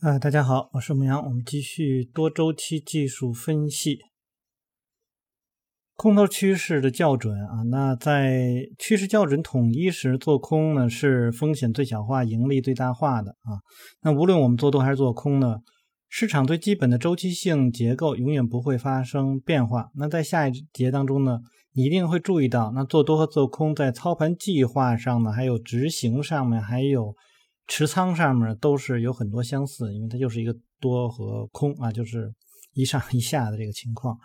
啊，大家好，我是牧羊，我们继续多周期技术分析，空头趋势的校准啊。那在趋势校准统一时，做空呢是风险最小化、盈利最大化的啊。那无论我们做多还是做空呢，市场最基本的周期性结构永远不会发生变化。那在下一节当中呢，你一定会注意到，那做多和做空在操盘计划上呢，还有执行上面，还有。持仓上面都是有很多相似，因为它就是一个多和空啊，就是一上一下的这个情况。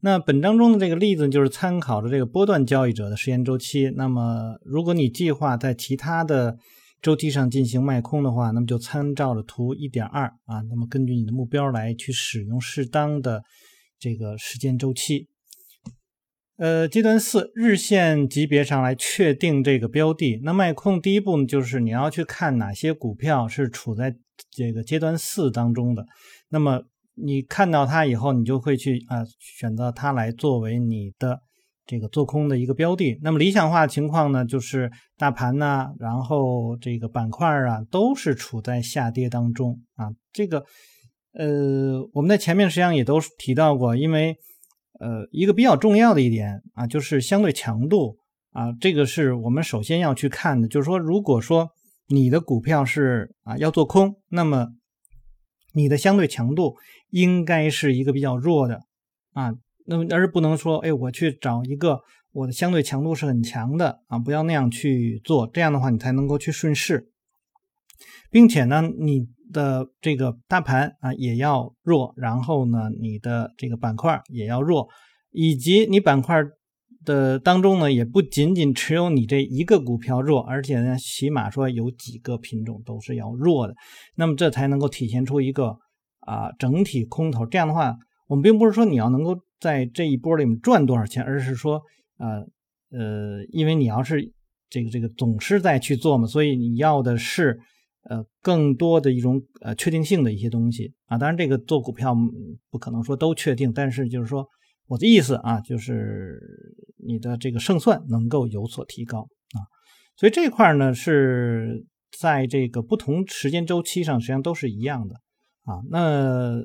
那本章中的这个例子就是参考着这个波段交易者的时间周期。那么，如果你计划在其他的周期上进行卖空的话，那么就参照着图一点二啊，那么根据你的目标来去使用适当的这个时间周期。呃，阶段四日线级别上来确定这个标的。那卖空第一步呢，就是你要去看哪些股票是处在这个阶段四当中的。那么你看到它以后，你就会去啊选择它来作为你的这个做空的一个标的。那么理想化情况呢，就是大盘呢，然后这个板块啊都是处在下跌当中啊。这个呃，我们在前面实际上也都提到过，因为。呃，一个比较重要的一点啊，就是相对强度啊，这个是我们首先要去看的。就是说，如果说你的股票是啊要做空，那么你的相对强度应该是一个比较弱的啊，那么而不能说，哎，我去找一个我的相对强度是很强的啊，不要那样去做，这样的话你才能够去顺势，并且呢，你。的这个大盘啊也要弱，然后呢，你的这个板块也要弱，以及你板块的当中呢，也不仅仅只有你这一个股票弱，而且呢，起码说有几个品种都是要弱的，那么这才能够体现出一个啊整体空头。这样的话，我们并不是说你要能够在这一波里面赚多少钱，而是说呃呃，因为你要是这个这个总是在去做嘛，所以你要的是。呃，更多的一种呃确定性的一些东西啊，当然这个做股票不可能说都确定，但是就是说我的意思啊，就是你的这个胜算能够有所提高啊，所以这块呢是在这个不同时间周期上实际上都是一样的啊。那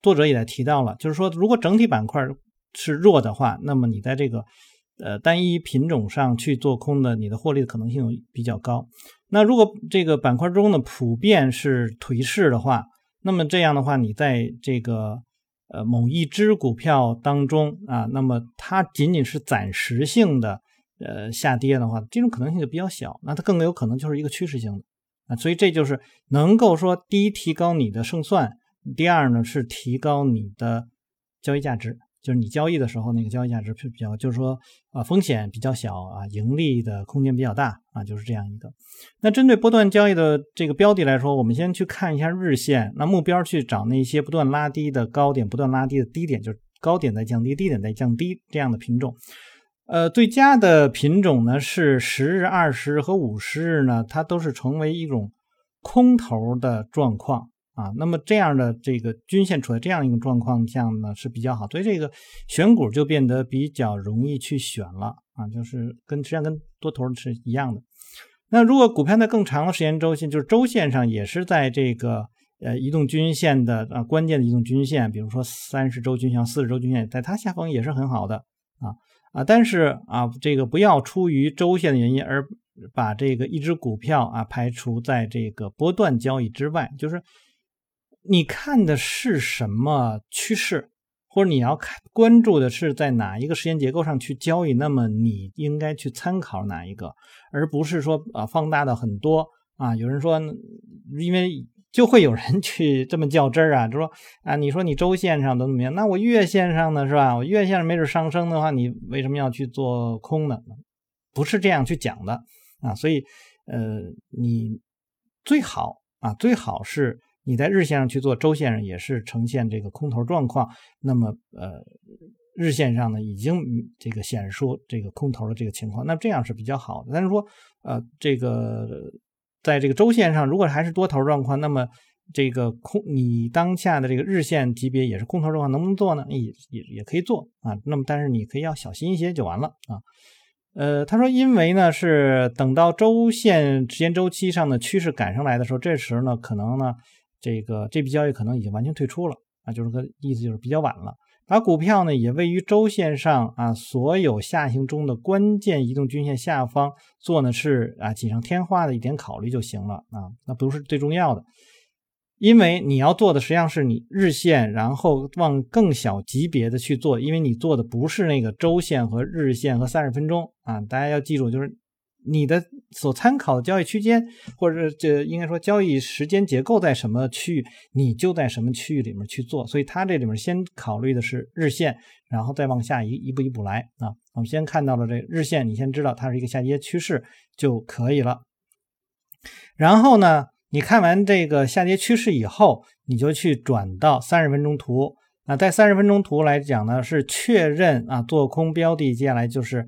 作者也在提到了，就是说如果整体板块是弱的话，那么你在这个呃单一品种上去做空的，你的获利的可能性比较高。那如果这个板块中呢普遍是颓势的话，那么这样的话，你在这个呃某一只股票当中啊，那么它仅仅是暂时性的呃下跌的话，这种可能性就比较小。那它更有可能就是一个趋势性的啊，所以这就是能够说第一提高你的胜算，第二呢是提高你的交易价值。就是你交易的时候，那个交易价值比较，就是说，啊，风险比较小啊，盈利的空间比较大啊，就是这样一个。那针对波段交易的这个标的来说，我们先去看一下日线，那目标去找那些不断拉低的高点，不断拉低的低点，就是高点在降低，低点在降低这样的品种。呃，最佳的品种呢是十日、二十日和五十日呢，它都是成为一种空头的状况。啊，那么这样的这个均线处在这样一个状况下呢是比较好，所以这个选股就变得比较容易去选了啊，就是跟实际上跟多头是一样的。那如果股票在更长的时间周期，就是周线上也是在这个呃移动均线的啊关键的移动均线，比如说三十周均线、四十周均线，在它下方也是很好的啊啊，但是啊这个不要出于周线的原因而把这个一只股票啊排除在这个波段交易之外，就是。你看的是什么趋势，或者你要看关注的是在哪一个时间结构上去交易，那么你应该去参考哪一个，而不是说啊放大的很多啊。有人说，因为就会有人 去这么较真儿啊，就说啊，你说你周线上都怎么样，那我月线上呢是吧？我月线上没准上升的话，你为什么要去做空呢？不是这样去讲的啊。所以呃，你最好啊，最好是。你在日线上去做，周线上也是呈现这个空头状况，那么呃，日线上呢已经这个显示出这个空头的这个情况，那这样是比较好的。但是说呃，这个在这个周线上如果还是多头状况，那么这个空你当下的这个日线级别也是空头状况，能不能做呢？也也也可以做啊。那么但是你可以要小心一些就完了啊。呃，他说，因为呢是等到周线时间周期上的趋势赶上来的时候，这时呢可能呢。这个这笔交易可能已经完全退出了啊，就是个意思就是比较晚了。把股票呢也位于周线上啊，所有下行中的关键移动均线下方做呢是啊锦上添花的一点考虑就行了啊，那不是最重要的，因为你要做的实际上是你日线，然后往更小级别的去做，因为你做的不是那个周线和日线和三十分钟啊，大家要记住就是。你的所参考的交易区间，或者这应该说交易时间结构在什么区域，你就在什么区域里面去做。所以它这里面先考虑的是日线，然后再往下一一步一步来啊。我们先看到了这日线，你先知道它是一个下跌趋势就可以了。然后呢，你看完这个下跌趋势以后，你就去转到三十分钟图。那在三十分钟图来讲呢，是确认啊做空标的，接下来就是。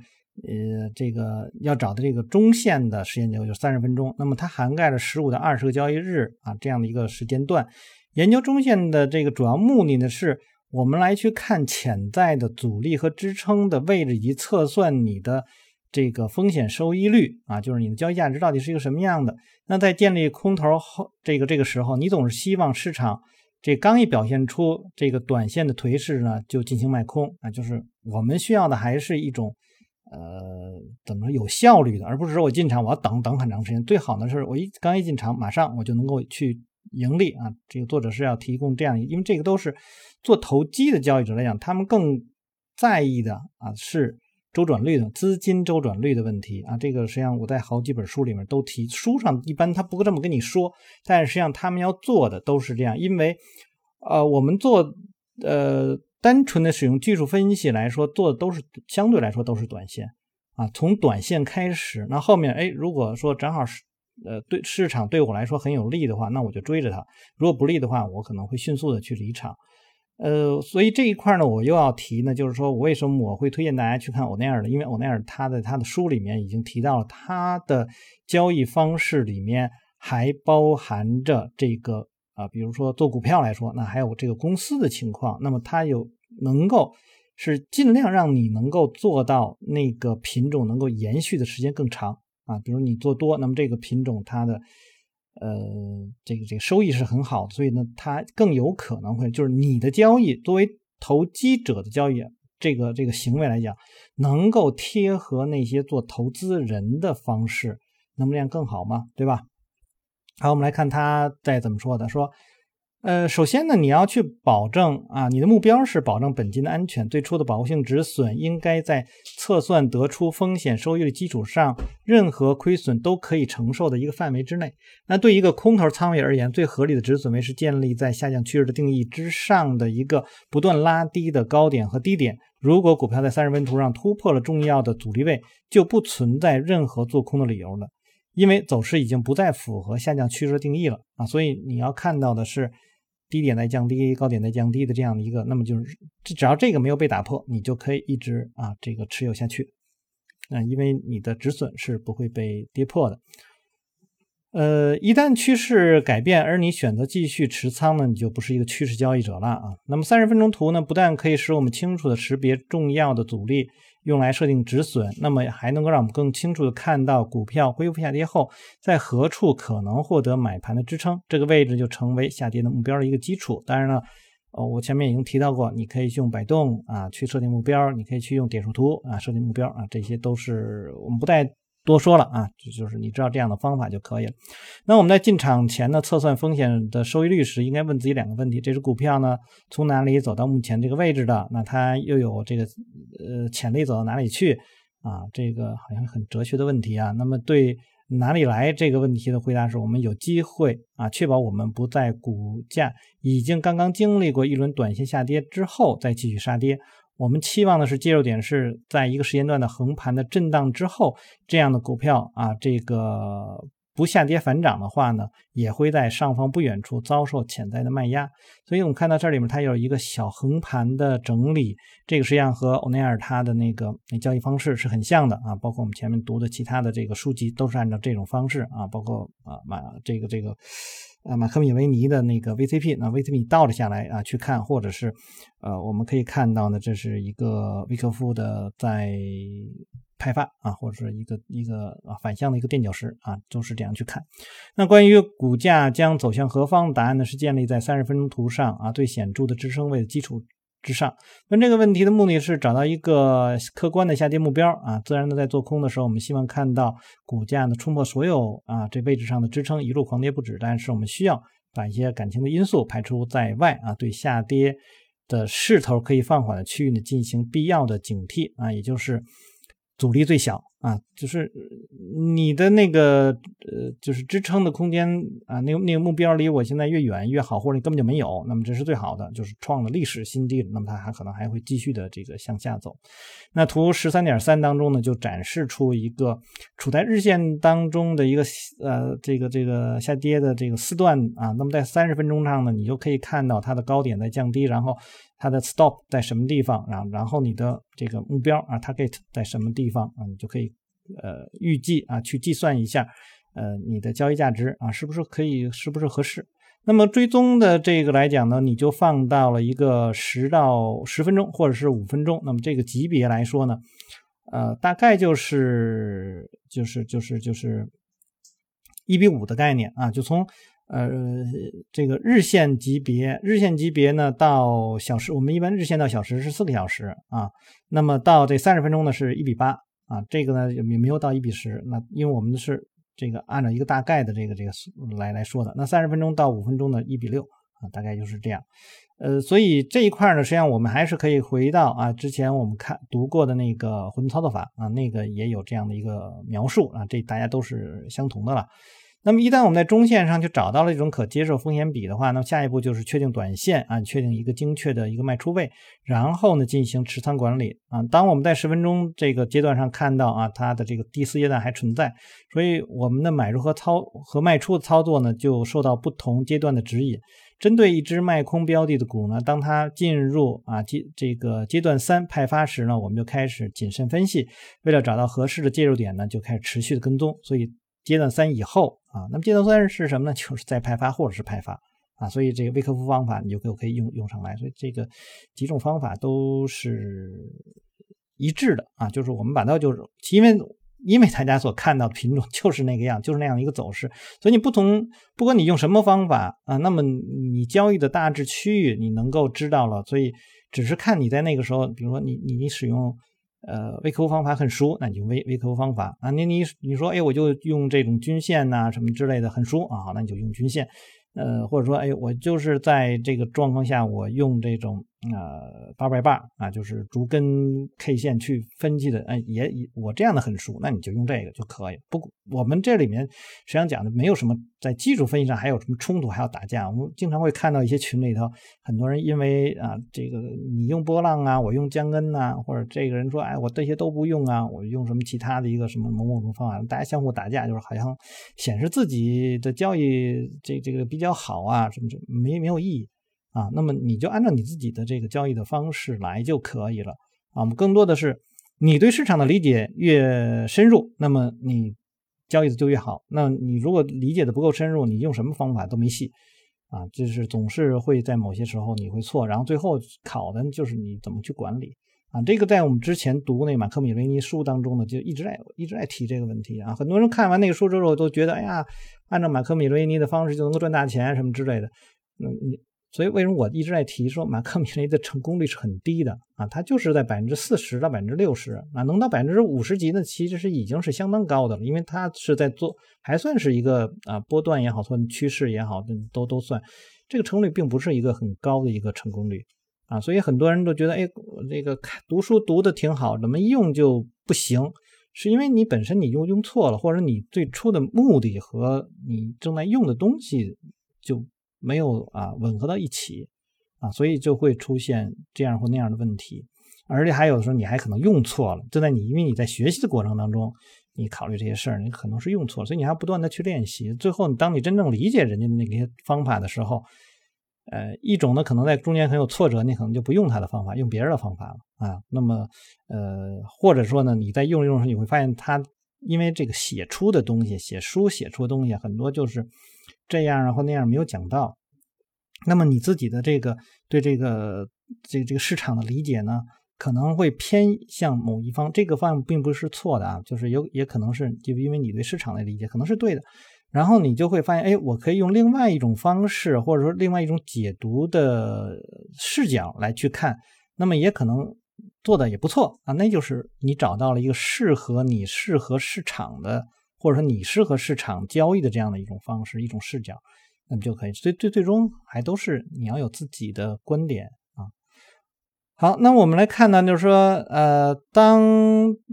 呃，这个要找的这个中线的时间结构就是三十分钟，那么它涵盖了十五到二十个交易日啊这样的一个时间段。研究中线的这个主要目的呢，是我们来去看潜在的阻力和支撑的位置，以及测算你的这个风险收益率啊，就是你的交易价值到底是一个什么样的。那在建立空头后，这个这个时候，你总是希望市场这刚一表现出这个短线的颓势呢，就进行卖空啊，就是我们需要的还是一种。呃，怎么说有效率的，而不是说我进场我要等等很长时间。最好呢是我一刚一进场，马上我就能够去盈利啊。这个作者是要提供这样，因为这个都是做投机的交易者来讲，他们更在意的啊是周转率的资金周转率的问题啊。这个实际上我在好几本书里面都提，书上一般他不会这么跟你说，但是实际上他们要做的都是这样，因为呃我们做呃。单纯的使用技术分析来说，做的都是相对来说都是短线啊。从短线开始，那后面哎，如果说正好是呃对市场对我来说很有利的话，那我就追着它；如果不利的话，我可能会迅速的去离场。呃，所以这一块呢，我又要提呢，就是说我为什么我会推荐大家去看欧奈尔的？因为欧奈尔他的他的书里面已经提到了他的交易方式里面还包含着这个。啊，比如说做股票来说，那还有这个公司的情况，那么它有能够是尽量让你能够做到那个品种能够延续的时间更长啊。比如你做多，那么这个品种它的呃这个这个收益是很好，所以呢它更有可能会就是你的交易作为投机者的交易这个这个行为来讲，能够贴合那些做投资人的方式，那么这样更好吗？对吧？好，我们来看他在怎么说的。说，呃，首先呢，你要去保证啊，你的目标是保证本金的安全。最初的保护性止损应该在测算得出风险收益的基础上，任何亏损都可以承受的一个范围之内。那对一个空头仓位而言，最合理的止损位是建立在下降趋势的定义之上的一个不断拉低的高点和低点。如果股票在三十分图上突破了重要的阻力位，就不存在任何做空的理由了。因为走势已经不再符合下降趋势定义了啊，所以你要看到的是低点在降低，高点在降低的这样的一个，那么就是只要这个没有被打破，你就可以一直啊这个持有下去啊，因为你的止损是不会被跌破的。呃，一旦趋势改变，而你选择继续持仓呢，你就不是一个趋势交易者了啊。那么三十分钟图呢，不但可以使我们清楚的识别重要的阻力。用来设定止损，那么还能够让我们更清楚的看到股票恢复下跌后，在何处可能获得买盘的支撑，这个位置就成为下跌的目标的一个基础。当然了，哦，我前面已经提到过，你可以用摆动啊去设定目标，你可以去用点数图啊设定目标啊，这些都是我们不带。多说了啊，就就是你知道这样的方法就可以了。那我们在进场前呢，测算风险的收益率时，应该问自己两个问题：这只股票呢，从哪里走到目前这个位置的？那它又有这个呃潜力走到哪里去？啊，这个好像很哲学的问题啊。那么对哪里来这个问题的回答是：我们有机会啊，确保我们不在股价已经刚刚经历过一轮短线下跌之后再继续杀跌。我们期望的是介入点是在一个时间段的横盘的震荡之后，这样的股票啊，这个不下跌反涨的话呢，也会在上方不远处遭受潜在的卖压。所以我们看到这里面它有一个小横盘的整理，这个实际上和欧奈尔他的那个交易方式是很像的啊，包括我们前面读的其他的这个书籍都是按照这种方式啊，包括啊马这个这个。啊，马克米维尼的那个 VCP，那 VCP 倒了下来啊，去看，或者是，呃，我们可以看到呢，这是一个维克夫的在派发啊，或者是一个一个啊反向的一个垫脚石啊，都是这样去看。那关于股价将走向何方，答案呢是建立在三十分钟图上啊最显著的支撑位的基础之上。问这个问题的目的是找到一个客观的下跌目标啊。自然的在做空的时候，我们希望看到股价呢冲破所有啊这位置上的支撑，一路狂跌不止。但是我们需要把一些感情的因素排除在外啊，对下跌。的势头可以放缓的区域呢，进行必要的警惕啊，也就是阻力最小。啊，就是你的那个呃，就是支撑的空间啊，那个那个目标离我现在越远越好，或者你根本就没有，那么这是最好的，就是创了历史新低了，那么它还可能还会继续的这个向下走。那图十三点三当中呢，就展示出一个处在日线当中的一个呃这个这个下跌的这个四段啊，那么在三十分钟上呢，你就可以看到它的高点在降低，然后它的 stop 在什么地方，然然后你的这个目标啊 target 在什么地方啊，你就可以。呃，预计啊，去计算一下，呃，你的交易价值啊，是不是可以，是不是合适？那么追踪的这个来讲呢，你就放到了一个十到十分钟，或者是五分钟。那么这个级别来说呢，呃，大概就是就是就是就是一比五的概念啊，就从呃这个日线级别，日线级别呢到小时，我们一般日线到小时是四个小时啊，那么到这三十分钟呢是一比八。啊，这个呢也没有到一比十，那因为我们是这个按照一个大概的这个这个来来说的。那三十分钟到五分钟的一比六啊，大概就是这样。呃，所以这一块呢，实际上我们还是可以回到啊之前我们看读过的那个混沌操作法啊，那个也有这样的一个描述啊，这大家都是相同的了。那么一旦我们在中线上就找到了一种可接受风险比的话，那么下一步就是确定短线啊，确定一个精确的一个卖出位，然后呢进行持仓管理啊。当我们在十分钟这个阶段上看到啊，它的这个第四阶段还存在，所以我们的买入和操和卖出的操作呢就受到不同阶段的指引。针对一只卖空标的的股呢，当它进入啊阶这个阶段三派发时呢，我们就开始谨慎分析，为了找到合适的介入点呢，就开始持续的跟踪。所以。阶段三以后啊，那么阶段三是什么呢？就是再派发或者是派发啊，所以这个微克夫方法你就可可以用用上来。所以这个几种方法都是一致的啊，就是我们把它就是因为因为大家所看到品种就是那个样，就是那样一个走势，所以你不同不管你用什么方法啊，那么你交易的大致区域你能够知道了，所以只是看你在那个时候，比如说你你你使用。呃，微客服方法很熟，那你就微微客服方法啊。你你你说，哎，我就用这种均线呐，什么之类的很熟啊，那你就用均线。呃，或者说，哎，我就是在这个状况下，我用这种。呃，八百八啊，就是逐根 K 线去分析的，哎，也也我这样的很熟，那你就用这个就可以。不，我们这里面实际上讲的没有什么在技术分析上还有什么冲突，还要打架。我们经常会看到一些群里头，很多人因为啊，这个你用波浪啊，我用江根呐，或者这个人说，哎，我这些都不用啊，我用什么其他的一个什么某某种方法，大家相互打架，就是好像显示自己的交易这这个比较好啊，什么什没没有意义。啊，那么你就按照你自己的这个交易的方式来就可以了啊。我们更多的是你对市场的理解越深入，那么你交易的就越好。那你如果理解的不够深入，你用什么方法都没戏啊。就是总是会在某些时候你会错，然后最后考的就是你怎么去管理啊。这个在我们之前读那马克米雷尼书当中呢，就一直在一直在提这个问题啊。很多人看完那个书之后都觉得，哎呀，按照马克米雷尼的方式就能够赚大钱什么之类的。那你。所以，为什么我一直在提说马克米雷的成功率是很低的啊？它就是在百分之四十到百分之六十啊，能到百分之五十级呢，其实是已经是相当高的了。因为它是在做，还算是一个啊波段也好，算趋势也好，都都算。这个成功率并不是一个很高的一个成功率啊，所以很多人都觉得，哎，这个读书读的挺好，怎么用就不行？是因为你本身你用用错了，或者你最初的目的和你正在用的东西就。没有啊，吻合到一起啊，所以就会出现这样或那样的问题，而且还有的时候你还可能用错了，就在你因为你在学习的过程当中，你考虑这些事儿，你可能是用错，所以你还不断的去练习。最后，当你真正理解人家的那些方法的时候，呃，一种呢可能在中间很有挫折，你可能就不用他的方法，用别人的方法了啊。那么，呃，或者说呢，你在用着用着，你会发现他因为这个写出的东西，写书写出的东西很多就是。这样啊或那样没有讲到，那么你自己的这个对这个这个这个市场的理解呢，可能会偏向某一方，这个方向并不是错的啊，就是有也可能是就因为你对市场的理解可能是对的，然后你就会发现，哎，我可以用另外一种方式，或者说另外一种解读的视角来去看，那么也可能做的也不错啊，那就是你找到了一个适合你、适合市场的，或者说你适合市场交易的这样的一种方式、一种视角，那么就可以。所以最最终还都是你要有自己的观点啊。好，那我们来看呢，就是说，呃，当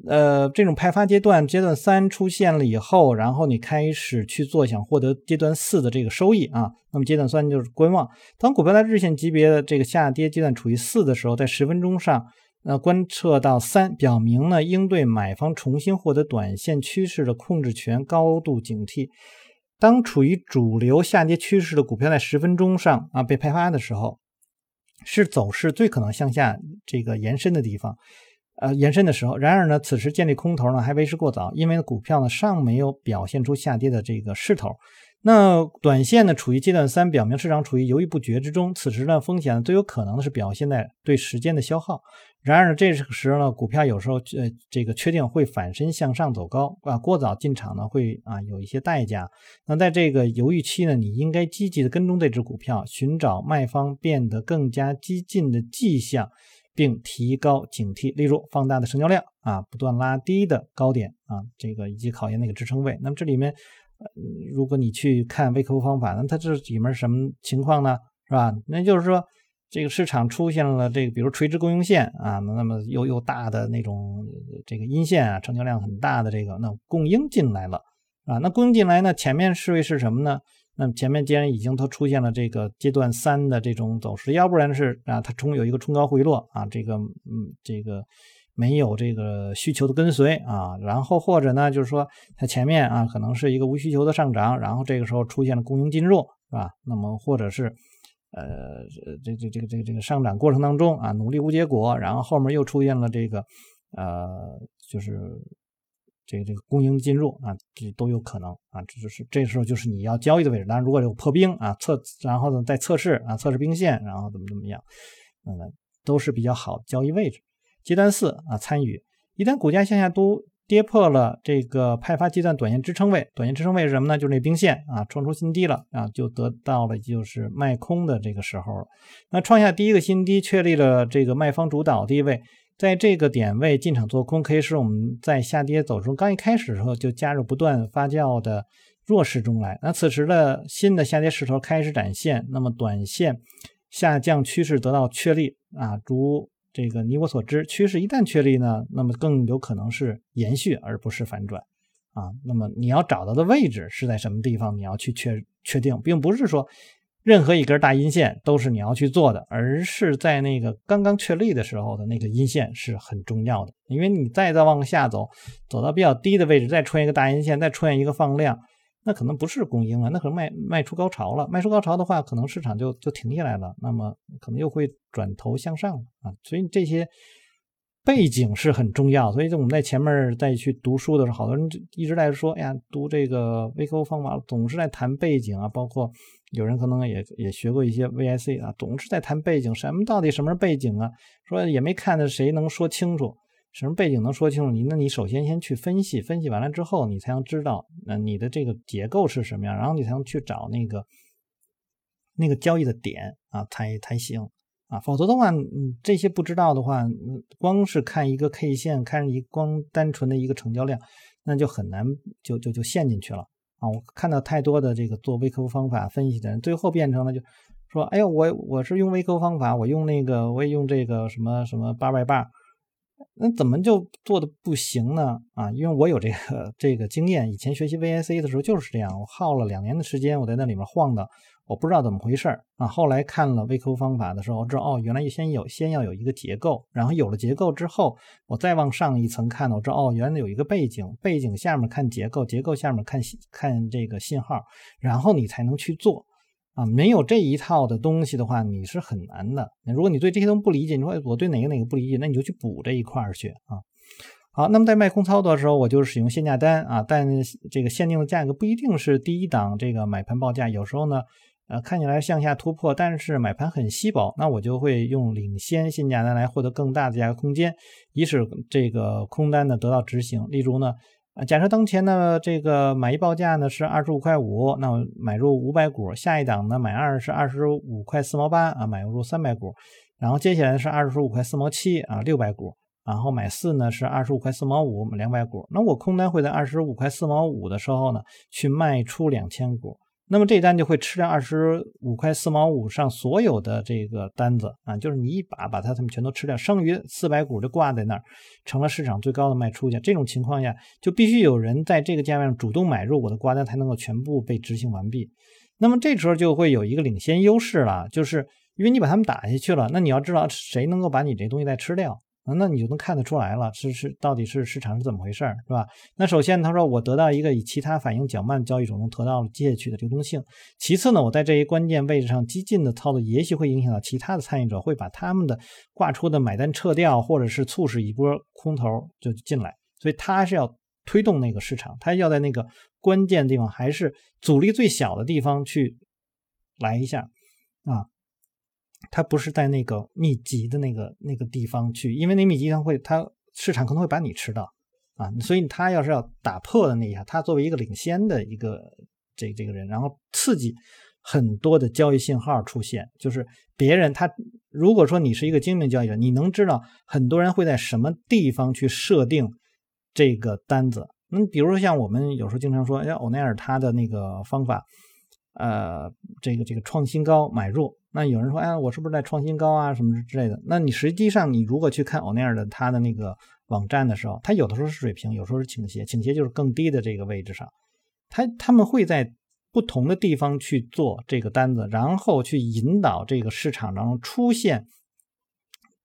呃这种派发阶段阶段三出现了以后，然后你开始去做想获得阶段四的这个收益啊，那么阶段三就是观望。当股票在日线级别的这个下跌阶段处于四的时候，在十分钟上，那，观测到三，表明呢应对买方重新获得短线趋势的控制权高度警惕。当处于主流下跌趋势的股票在十分钟上啊被派发的时候。是走势最可能向下这个延伸的地方，呃，延伸的时候。然而呢，此时建立空头呢还为时过早，因为股票呢尚没有表现出下跌的这个势头。那短线呢处于阶段三，表明市场处于犹豫不决之中。此时呢，风险最有可能的是表现在对时间的消耗。然而呢，这时候呢，股票有时候呃，这个确定会反身向上走高啊，过早进场呢会啊有一些代价。那在这个犹豫期呢，你应该积极的跟踪这只股票，寻找卖方变得更加激进的迹象，并提高警惕。例如，放大的成交量啊，不断拉低的高点啊，这个以及考验那个支撑位。那么这里面，如果你去看微客户方法，那它这里面什么情况呢？是吧？那就是说。这个市场出现了这个，比如垂直供应线啊，那么又又大的那种这个阴线啊，成交量很大的这个，那供应进来了啊，那供应进来呢，前面是为是什么呢？那么前面既然已经都出现了这个阶段三的这种走势，要不然是啊，它冲有一个冲高回落啊，这个嗯，这个没有这个需求的跟随啊，然后或者呢，就是说它前面啊，可能是一个无需求的上涨，然后这个时候出现了供应进入，是吧？那么或者是。呃，这这这个这个这个上涨过程当中啊，努力无结果，然后后面又出现了这个呃，就是这个这个供应进入啊，这都有可能啊，这就是这时候就是你要交易的位置。当然，如果有破冰啊，测然后呢再测试啊，测试兵线，然后怎么怎么样，嗯，都是比较好交易位置。阶段四啊，参与一旦股价向下都。跌破了这个派发阶段短线支撑位，短线支撑位是什么呢？就是那兵线啊，创出新低了啊，就得到了就是卖空的这个时候了。那创下第一个新低，确立了这个卖方主导地位，在这个点位进场做空，可以使我们在下跌走中刚一开始的时候就加入不断发酵的弱势中来。那此时的新的下跌势头开始展现，那么短线下降趋势得到确立啊，逐。这个你我所知，趋势一旦确立呢，那么更有可能是延续而不是反转啊。那么你要找到的位置是在什么地方？你要去确确定，并不是说任何一根大阴线都是你要去做的，而是在那个刚刚确立的时候的那个阴线是很重要的。因为你再再往下走，走到比较低的位置，再出现一个大阴线，再出现一个放量。那可能不是供应了，那可能卖卖出高潮了。卖出高潮的话，可能市场就就停下来了，那么可能又会转头向上啊。所以这些背景是很重要。所以，就我们在前面再去读书的时候，好多人就一直在说：“哎呀，读这个微客户方法总是在谈背景啊。”包括有人可能也也学过一些 VIC 啊，总是在谈背景。什么到底什么是背景啊？说也没看着谁能说清楚。什么背景能说清楚？你那你首先先去分析，分析完了之后，你才能知道，那你的这个结构是什么样，然后你才能去找那个那个交易的点啊，才才行啊。否则的话，你这些不知道的话，光是看一个 K 线，看一光单纯的一个成交量，那就很难就就就陷进去了啊。我看到太多的这个做微客方法分析的人，最后变成了就说，哎呦，我我是用微客方法，我用那个我也用这个什么什么八百八。那怎么就做的不行呢？啊，因为我有这个这个经验，以前学习 VIC 的时候就是这样，我耗了两年的时间，我在那里面晃的，我不知道怎么回事儿啊。后来看了 VQ 方法的时候，我知道哦，原来先有先要有一个结构，然后有了结构之后，我再往上一层看，我知道哦，原来有一个背景，背景下面看结构，结构下面看看这个信号，然后你才能去做。啊，没有这一套的东西的话，你是很难的。如果你对这些东西不理解，你说我对哪个哪个不理解，那你就去补这一块儿去啊。好，那么在卖空操作的时候，我就使用限价单啊，但这个限定的价格不一定是第一档这个买盘报价，有时候呢，呃，看起来向下突破，但是买盘很稀薄，那我就会用领先限价单来获得更大的价格空间，以使这个空单呢得到执行。例如呢，啊，假设当前呢这个买一报价呢是二十五块五，那我买入五百股，下一档呢买二是二十五块四毛八啊，买入三百股，然后接下来是二十五块四毛七啊，六百股，然后买四呢是二十五块四毛五，两百股，那我空单会在二十五块四毛五的时候呢去卖出两千股。那么这单就会吃掉二十五块四毛五上所有的这个单子啊，就是你一把把它它们全都吃掉，剩余四百股就挂在那儿，成了市场最高的卖出价。这种情况下，就必须有人在这个价位上主动买入我的挂单，才能够全部被执行完毕。那么这时候就会有一个领先优势了，就是因为你把它们打下去了，那你要知道谁能够把你这东西再吃掉。那你就能看得出来了，是是到底是市场是怎么回事儿，是吧？那首先他说我得到一个以其他反应较慢交易手中得到了接下去的流动性。其次呢，我在这一关键位置上激进的操作，也许会影响到其他的参与者，会把他们的挂出的买单撤掉，或者是促使一波空头就进来。所以他是要推动那个市场，他要在那个关键地方，还是阻力最小的地方去来一下啊。它不是在那个密集的那个那个地方去，因为那密集它会，它市场可能会把你吃到啊，所以它要是要打破的那一下，它作为一个领先的一个这这个人，然后刺激很多的交易信号出现，就是别人他如果说你是一个精明交易者，你能知道很多人会在什么地方去设定这个单子，那比如说像我们有时候经常说，像欧奈尔他的那个方法。呃，这个这个创新高买入，那有人说，哎，我是不是在创新高啊，什么之类的？那你实际上，你如果去看欧奈尔的他的那个网站的时候，他有的时候是水平，有时候是倾斜，倾斜就是更低的这个位置上，他他们会在不同的地方去做这个单子，然后去引导这个市场当中出现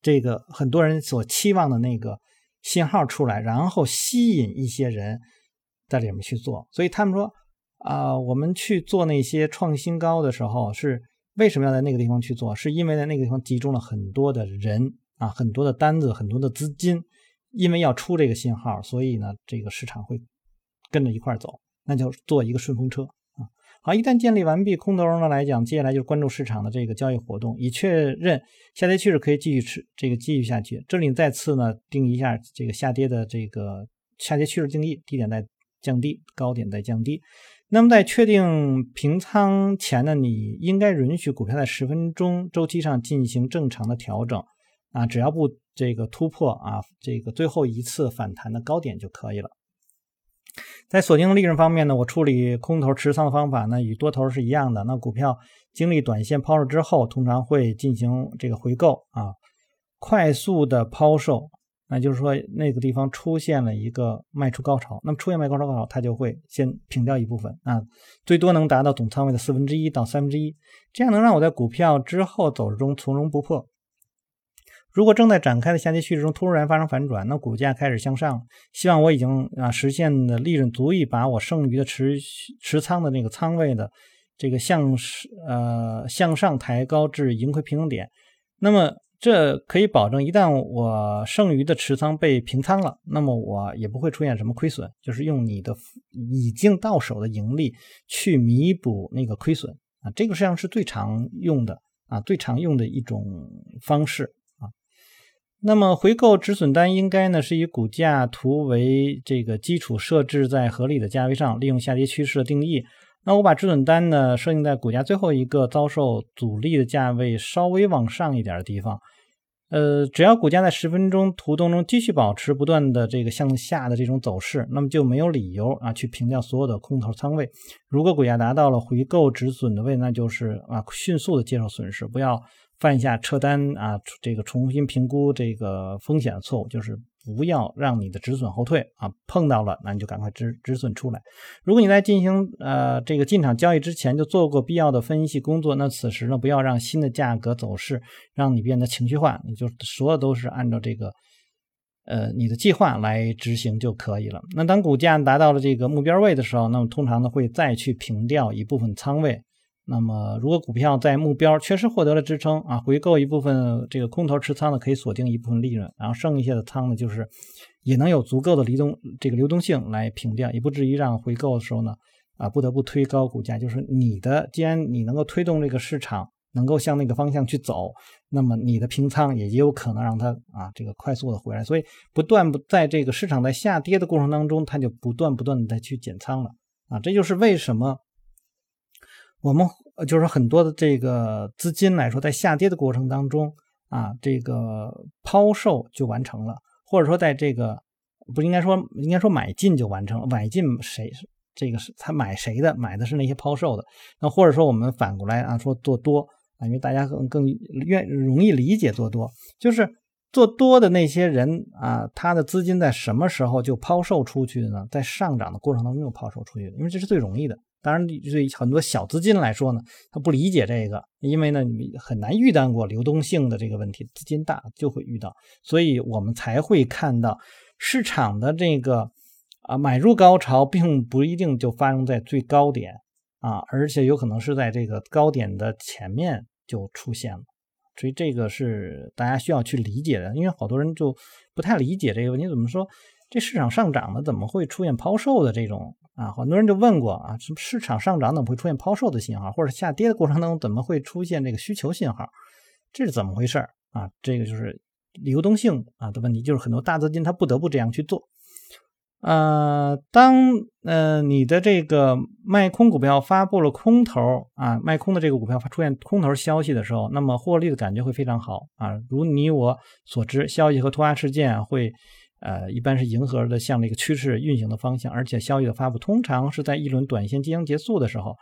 这个很多人所期望的那个信号出来，然后吸引一些人在里面去做，所以他们说。啊，我们去做那些创新高的时候，是为什么要在那个地方去做？是因为在那个地方集中了很多的人啊，很多的单子，很多的资金，因为要出这个信号，所以呢，这个市场会跟着一块走，那就做一个顺风车啊。好，一旦建立完毕，空头呢来讲，接下来就是关注市场的这个交易活动，以确认下跌趋势可以继续持这个继续下去。这里再次呢定一下这个下跌的这个下跌趋势定义，低点在降低，高点在降低。那么在确定平仓前呢，你应该允许股票在十分钟周期上进行正常的调整啊，只要不这个突破啊这个最后一次反弹的高点就可以了。在锁定利润方面呢，我处理空头持仓的方法呢与多头是一样的。那股票经历短线抛售之后，通常会进行这个回购啊，快速的抛售。那就是说，那个地方出现了一个卖出高潮，那么出现卖高潮高潮，它就会先平掉一部分啊，最多能达到总仓位的四分之一到三分之一，这样能让我在股票之后走势中从容不迫。如果正在展开的下跌趋势中突然发生反转，那股价开始向上，希望我已经啊实现的利润足以把我剩余的持持仓的那个仓位的这个向呃向上抬高至盈亏平衡点，那么。这可以保证，一旦我剩余的持仓被平仓了，那么我也不会出现什么亏损，就是用你的已经到手的盈利去弥补那个亏损啊，这个实际上是最常用的啊，最常用的一种方式啊。那么回购止损单应该呢是以股价图为这个基础，设置在合理的价位上，利用下跌趋势的定义。那我把止损单呢设定在股价最后一个遭受阻力的价位稍微往上一点的地方。呃，只要股价在十分钟图当中继续保持不断的这个向下的这种走势，那么就没有理由啊去平掉所有的空头仓位。如果股价达到了回购止损的位，那就是啊迅速的接受损失，不要犯下撤单啊这个重新评估这个风险的错误，就是。不要让你的止损后退啊！碰到了，那你就赶快止止损出来。如果你在进行呃这个进场交易之前就做过必要的分析工作，那此时呢，不要让新的价格走势让你变得情绪化，你就所有都是按照这个呃你的计划来执行就可以了。那当股价达到了这个目标位的时候，那么通常呢会再去平掉一部分仓位。那么，如果股票在目标确实获得了支撑啊，回购一部分这个空头持仓的，可以锁定一部分利润，然后剩下的仓呢，就是也能有足够的流动这个流动性来平掉，也不至于让回购的时候呢，啊不得不推高股价，就是你的既然你能够推动这个市场能够向那个方向去走，那么你的平仓也有可能让它啊这个快速的回来，所以不断不在这个市场在下跌的过程当中，它就不断不断的再去减仓了。啊，这就是为什么我们就是很多的这个资金来说，在下跌的过程当中啊，这个抛售就完成了，或者说在这个。不应该说，应该说买进就完成了。买进谁？这个是他买谁的？买的是那些抛售的。那或者说我们反过来啊，说做多啊，因为大家更更愿容易理解做多，就是做多的那些人啊，他的资金在什么时候就抛售出去的呢？在上涨的过程当中又抛售出去的，因为这是最容易的。当然，对很多小资金来说呢，他不理解这个，因为呢，你很难遇到过流动性的这个问题，资金大就会遇到，所以我们才会看到。市场的这个啊买入高潮，并不一定就发生在最高点啊，而且有可能是在这个高点的前面就出现了，所以这个是大家需要去理解的。因为好多人就不太理解这个问题，怎么说这市场上涨了？怎么会出现抛售的这种啊？很多人就问过啊，什么市场上涨怎么会出现抛售的信号，或者下跌的过程当中怎么会出现这个需求信号？这是怎么回事儿啊？这个就是。流动性啊的问题，就是很多大资金它不得不这样去做。呃，当呃你的这个卖空股票发布了空头啊，卖空的这个股票出现空头消息的时候，那么获利的感觉会非常好啊。如你我所知，消息和突发事件会呃一般是迎合的向这个趋势运行的方向，而且消息的发布通常是在一轮短线即将结束的时候。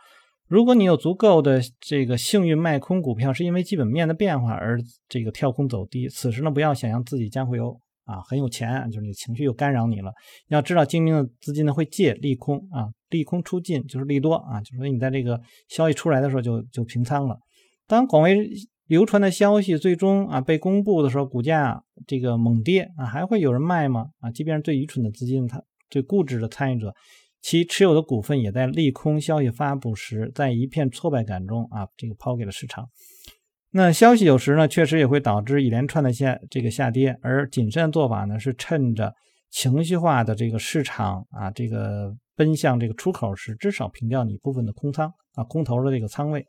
如果你有足够的这个幸运卖空股票，是因为基本面的变化而这个跳空走低，此时呢不要想象自己将会有啊很有钱，就是你的情绪又干扰你了。要知道精明的资金呢会借利空啊，利空出尽就是利多啊，就是说你在这个消息出来的时候就就平仓了。当广为流传的消息最终啊被公布的时候，股价这个猛跌啊，还会有人卖吗？啊，即便是最愚蠢的资金，他最固执的参与者。其持有的股份也在利空消息发布时，在一片挫败感中啊，这个抛给了市场。那消息有时呢，确实也会导致一连串的下这个下跌。而谨慎的做法呢，是趁着情绪化的这个市场啊，这个奔向这个出口时，至少平掉你部分的空仓啊，空头的这个仓位。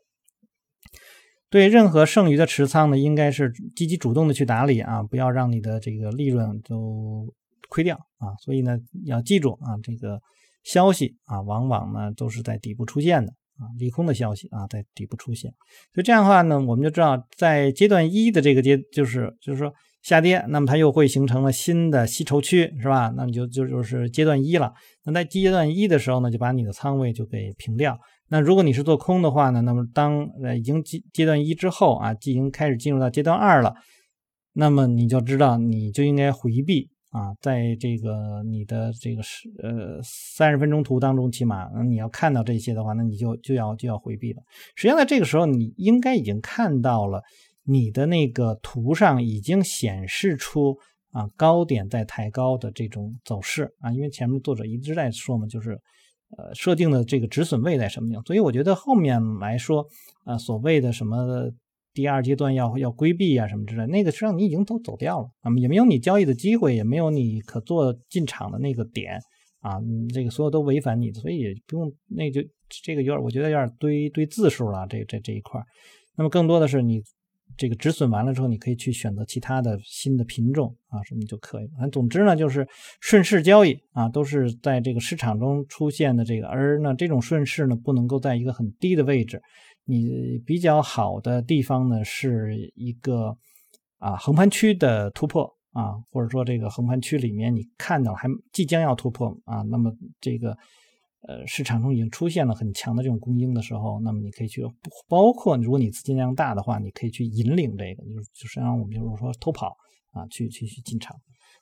对任何剩余的持仓呢，应该是积极主动的去打理啊，不要让你的这个利润都亏掉啊。所以呢，要记住啊，这个。消息啊，往往呢都是在底部出现的啊，利空的消息啊，在底部出现，所以这样的话呢，我们就知道在阶段一的这个阶，就是就是说下跌，那么它又会形成了新的吸筹区，是吧？那你就就就是阶段一了。那在阶段一的时候呢，就把你的仓位就给平掉。那如果你是做空的话呢，那么当呃已经阶阶段一之后啊，进行开始进入到阶段二了，那么你就知道你就应该回避。啊，在这个你的这个是呃三十分钟图当中，起码你要看到这些的话，那你就就要就要回避了。实际上，在这个时候，你应该已经看到了你的那个图上已经显示出啊高点在抬高的这种走势啊，因为前面作者一直在说嘛，就是呃设定的这个止损位在什么地方，所以我觉得后面来说啊所谓的什么。第二阶段要要规避啊什么之类，那个实际上你已经都走掉了啊，也没有你交易的机会，也没有你可做进场的那个点啊，这个所有都违反你，所以也不用那就这个有点，我觉得有点堆堆字数了，这这这一块那么更多的是你这个止损完了之后，你可以去选择其他的新的品种啊什么就可以。反正总之呢，就是顺势交易啊，都是在这个市场中出现的这个，而呢这种顺势呢不能够在一个很低的位置。你比较好的地方呢，是一个啊横盘区的突破啊，或者说这个横盘区里面你看到还即将要突破啊，那么这个呃市场中已经出现了很强的这种供应的时候，那么你可以去包括如果你资金量大的话，你可以去引领这个，就是就是让我们就是说偷跑啊，去去去进场。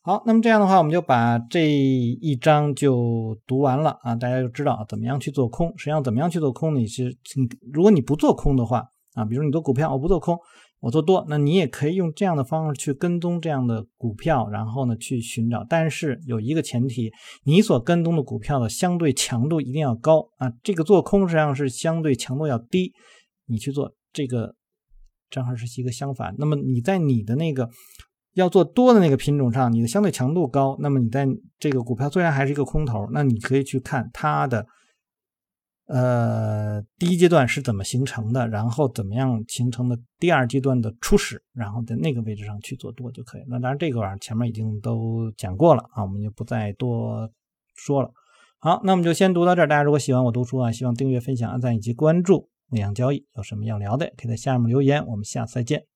好，那么这样的话，我们就把这一章就读完了啊，大家就知道怎么样去做空。实际上，怎么样去做空？你是你，如果你不做空的话啊，比如你做股票，我不做空，我做多，那你也可以用这样的方式去跟踪这样的股票，然后呢去寻找。但是有一个前提，你所跟踪的股票的相对强度一定要高啊。这个做空实际上是相对强度要低，你去做这个正好是一个相反。那么你在你的那个。要做多的那个品种上，你的相对强度高，那么你在这个股票虽然还是一个空头，那你可以去看它的呃，第一阶段是怎么形成的，然后怎么样形成的第二阶段的初始，然后在那个位置上去做多就可以。那当然这个玩意前面已经都讲过了啊，我们就不再多说了。好，那我们就先读到这儿。大家如果喜欢我读书啊，希望订阅、分享、按赞以及关注牧羊交易。有什么要聊的，可以在下面留言。我们下次再见。